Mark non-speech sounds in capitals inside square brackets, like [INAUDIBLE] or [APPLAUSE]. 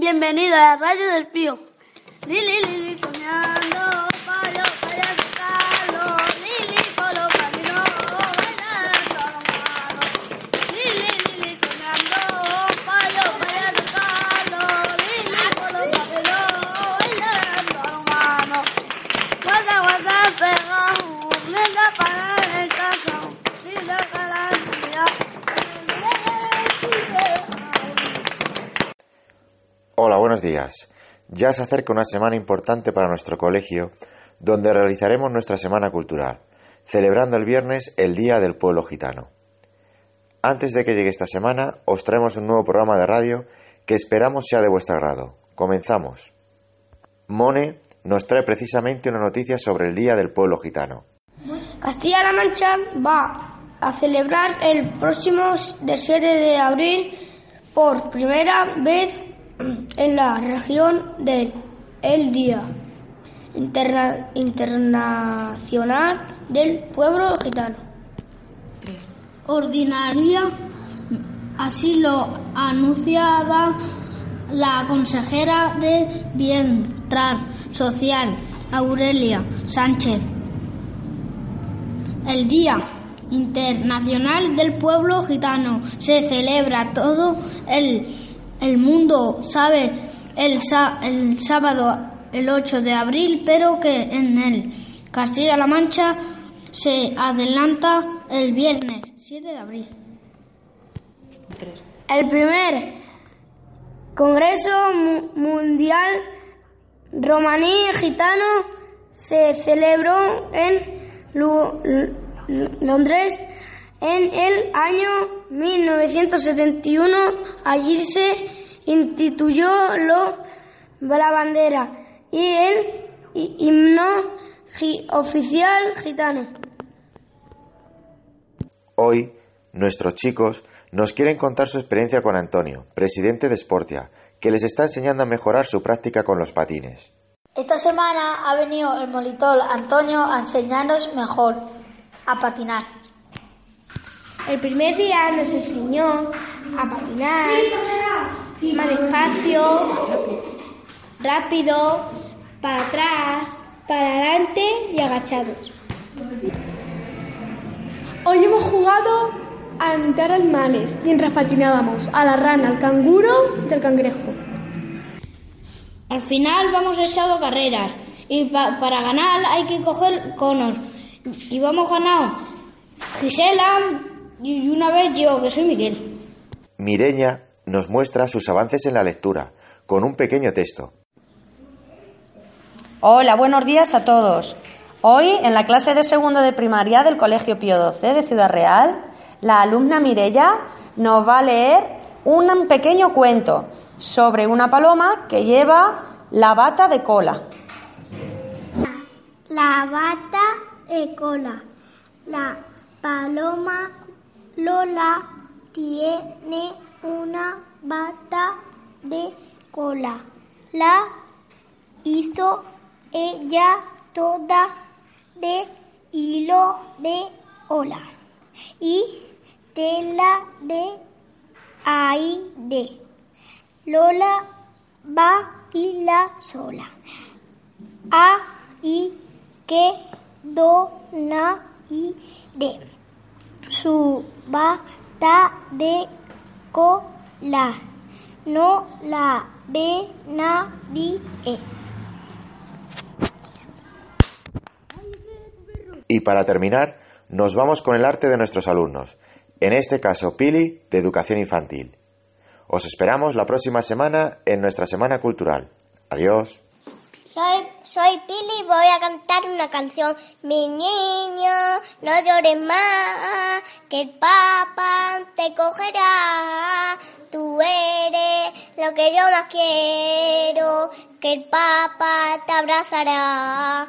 Bienvenido a la radio del Pío. Lili, Lili, soñando, Ya se acerca una semana importante para nuestro colegio, donde realizaremos nuestra semana cultural, celebrando el viernes el Día del Pueblo Gitano. Antes de que llegue esta semana, os traemos un nuevo programa de radio que esperamos sea de vuestro agrado. Comenzamos. Mone nos trae precisamente una noticia sobre el Día del Pueblo Gitano. Castilla-La Mancha va a celebrar el próximo 7 de abril por primera vez [CLEARS THROAT] en la región del el Día Interna- Internacional del Pueblo Gitano. ordinaria, así lo anunciaba la consejera de Bienestar Social, Aurelia Sánchez. El Día Internacional del Pueblo Gitano se celebra todo el, el mundo, sabe, el, el sábado el 8 de abril, pero que en el Castilla-La Mancha se adelanta el viernes 7 de abril. El primer Congreso Mu- Mundial Romaní Gitano se celebró en Londres en el año 1971. Allí se instituyó lo- la bandera y el hi- himno oficial gitano. Hoy, nuestros chicos nos quieren contar su experiencia con Antonio, presidente de Sportia, que les está enseñando a mejorar su práctica con los patines. Esta semana ha venido el monitor Antonio a enseñarnos mejor a patinar. El primer día nos enseñó a patinar más despacio, rápido, para atrás, para adelante y agachados. Hoy hemos jugado a imitar animales mientras patinábamos a la rana, al canguro y al cangrejo. Al final vamos echado carreras y pa- para ganar hay que coger conos. Y vamos ganado Gisela y una vez yo, que soy Miguel. Mireña nos muestra sus avances en la lectura, con un pequeño texto. Hola, buenos días a todos. Hoy, en la clase de segundo de primaria del Colegio Pío XII de Ciudad Real, la alumna Mirella nos va a leer un pequeño cuento sobre una paloma que lleva la bata de cola. La bata de cola. La paloma Lola tiene una bata de cola. La hizo ella toda de hilo de ola y tela de aire. Lola va y la sola. A y que do na y de su bata de cola no la ve nadie. Y para terminar, nos vamos con el arte de nuestros alumnos, en este caso Pili, de Educación Infantil. Os esperamos la próxima semana en nuestra Semana Cultural. Adiós. Soy, soy Pili y voy a cantar una canción. Mi niño, no llores más, que el papá te cogerá. Tú eres lo que yo más quiero, que el papá te abrazará.